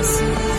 Business.